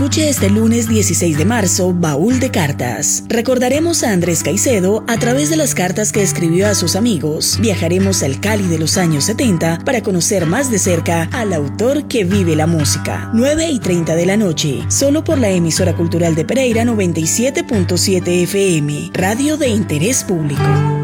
Escuche este lunes 16 de marzo Baúl de Cartas. Recordaremos a Andrés Caicedo a través de las cartas que escribió a sus amigos. Viajaremos al Cali de los años 70 para conocer más de cerca al autor que vive la música. 9 y 30 de la noche, solo por la emisora cultural de Pereira 97.7 FM, radio de interés público.